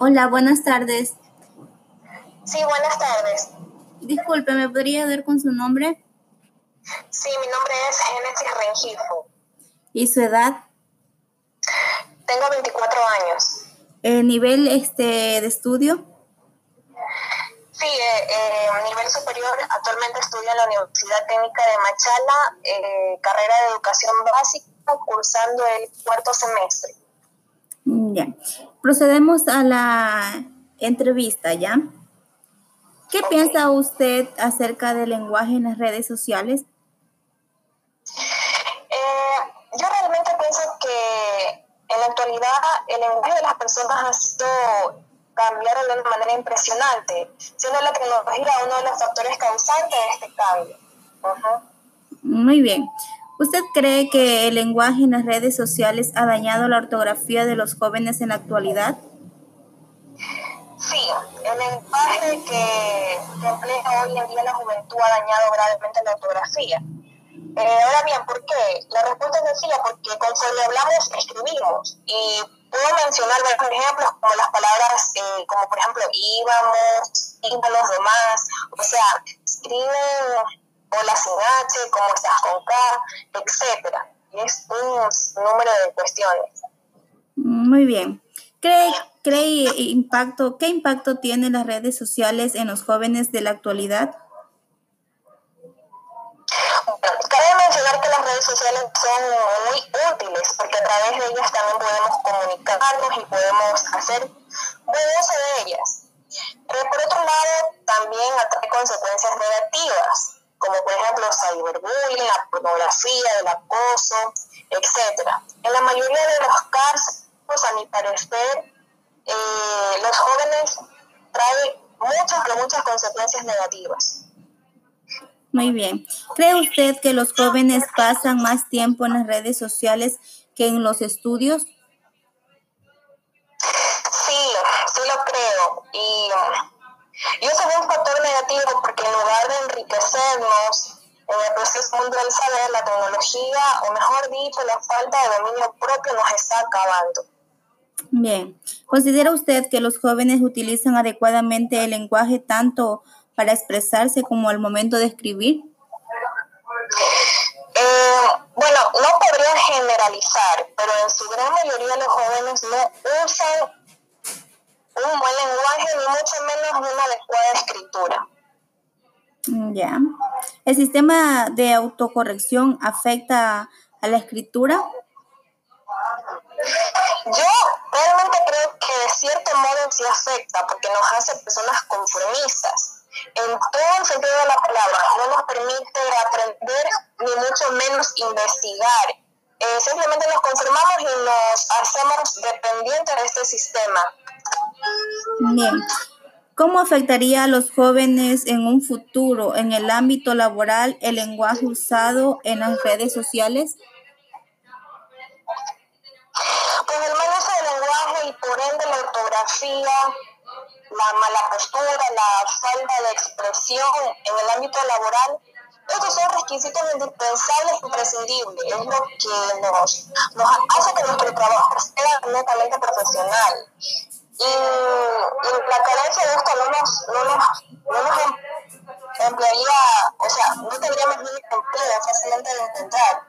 Hola, buenas tardes. Sí, buenas tardes. Disculpe, ¿me podría dar con su nombre? Sí, mi nombre es Génesis Rengifo. ¿Y su edad? Tengo 24 años. ¿El nivel este, de estudio? Sí, eh, eh, nivel superior. Actualmente estudio en la Universidad Técnica de Machala, eh, carrera de educación básica, cursando el cuarto semestre. Ya. Procedemos a la entrevista, ¿ya? ¿Qué piensa usted acerca del lenguaje en las redes sociales? Eh, yo realmente pienso que en la actualidad el lenguaje de las personas ha sido cambiar de una manera impresionante, siendo la tecnología uno de los factores causantes de este cambio. Muy bien. ¿Usted cree que el lenguaje en las redes sociales ha dañado la ortografía de los jóvenes en la actualidad? Sí, el lenguaje que, emplea hoy en día la juventud ha dañado gravemente la ortografía. Eh, ahora bien, ¿por qué? La respuesta es sencilla, porque conforme hablamos, escribimos. Y puedo mencionar varios ejemplos como las palabras, eh, como por ejemplo, íbamos, íbamos, demás. O sea, escriben hola sin H, cómo estás con K, etcétera. Es un número de cuestiones. Muy bien. ¿Cree, cree impacto, qué impacto tienen las redes sociales en los jóvenes de la actualidad? cabe mencionar que las redes sociales son muy útiles porque a través de ellas también podemos comunicarnos y podemos hacer buen uso de ellas. Pero por otro lado, también atrae consecuencias negativas como por ejemplo cyberbullying, la pornografía, el acoso, etc. En la mayoría de los casos, a mi parecer, eh, los jóvenes traen muchas, pero muchas consecuencias negativas. Muy bien. ¿Cree usted que los jóvenes pasan más tiempo en las redes sociales que en los estudios? Sí, sí lo creo. Y y eso es un factor negativo porque en lugar de enriquecernos en el proceso mundial del saber, la tecnología, o mejor dicho, la falta de dominio propio nos está acabando. Bien. ¿Considera usted que los jóvenes utilizan adecuadamente el lenguaje tanto para expresarse como al momento de escribir? Eh, bueno, no podría generalizar, pero en su gran mayoría los jóvenes no usan un buen lenguaje, ni mucho menos una adecuada escritura. Mm, ya. ¿El sistema de autocorrección afecta a la escritura? Yo realmente creo que de cierto modo sí afecta, porque nos hace personas conformistas. En todo el sentido de la palabra, no nos permite aprender, ni mucho menos investigar. Eh, simplemente nos conformamos y nos hacemos dependientes de este sistema. Bien. ¿Cómo afectaría a los jóvenes en un futuro en el ámbito laboral el lenguaje usado en las redes sociales? Pues el mal uso del lenguaje y por ende la ortografía, la mala postura, la falta de expresión en el ámbito laboral, estos son requisitos indispensables imprescindibles. Es lo que nos, nos hace que nuestro trabajo sea netamente profesional y, la carencia de esto no nos, no nos, no nos em, emplearía, o sea, no tendríamos ni empleo fácilmente de encontrar.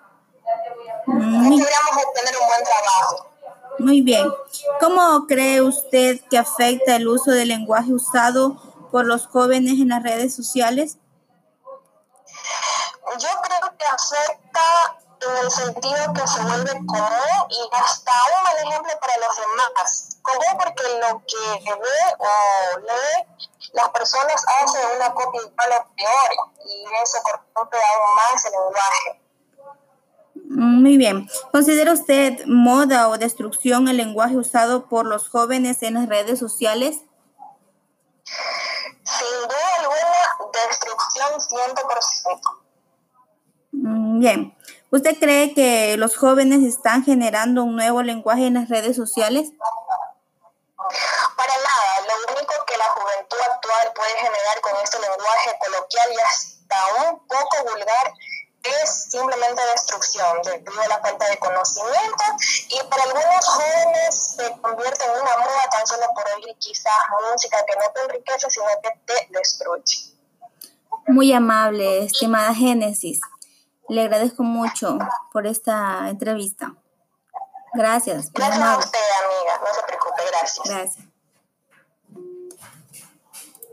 No podríamos obtener un buen trabajo. Muy bien. ¿Cómo cree usted que afecta el uso del lenguaje usado por los jóvenes en las redes sociales? Yo creo que afecta en el sentido que se vuelve común y hasta un mal ejemplo para los demás. Común porque lo que ve o lee las personas hacen una copia igual o peor y eso corrompe aún más el lenguaje. Muy bien. ¿Considera usted moda o destrucción el lenguaje usado por los jóvenes en las redes sociales? Sin duda alguna, destrucción 100%. Bien. ¿Usted cree que los jóvenes están generando un nuevo lenguaje en las redes sociales? Para nada. Lo único que la juventud actual puede generar con este lenguaje coloquial y hasta un poco vulgar es simplemente destrucción debido a la falta de conocimiento y para algunos jóvenes se convierte en una moda tan solo por oír quizás música que no te enriquece sino que te destruye. Muy amable, estimada Génesis. Le agradezco mucho por esta entrevista. Gracias. Gracias a usted, amiga. No se preocupe. Gracias. Gracias.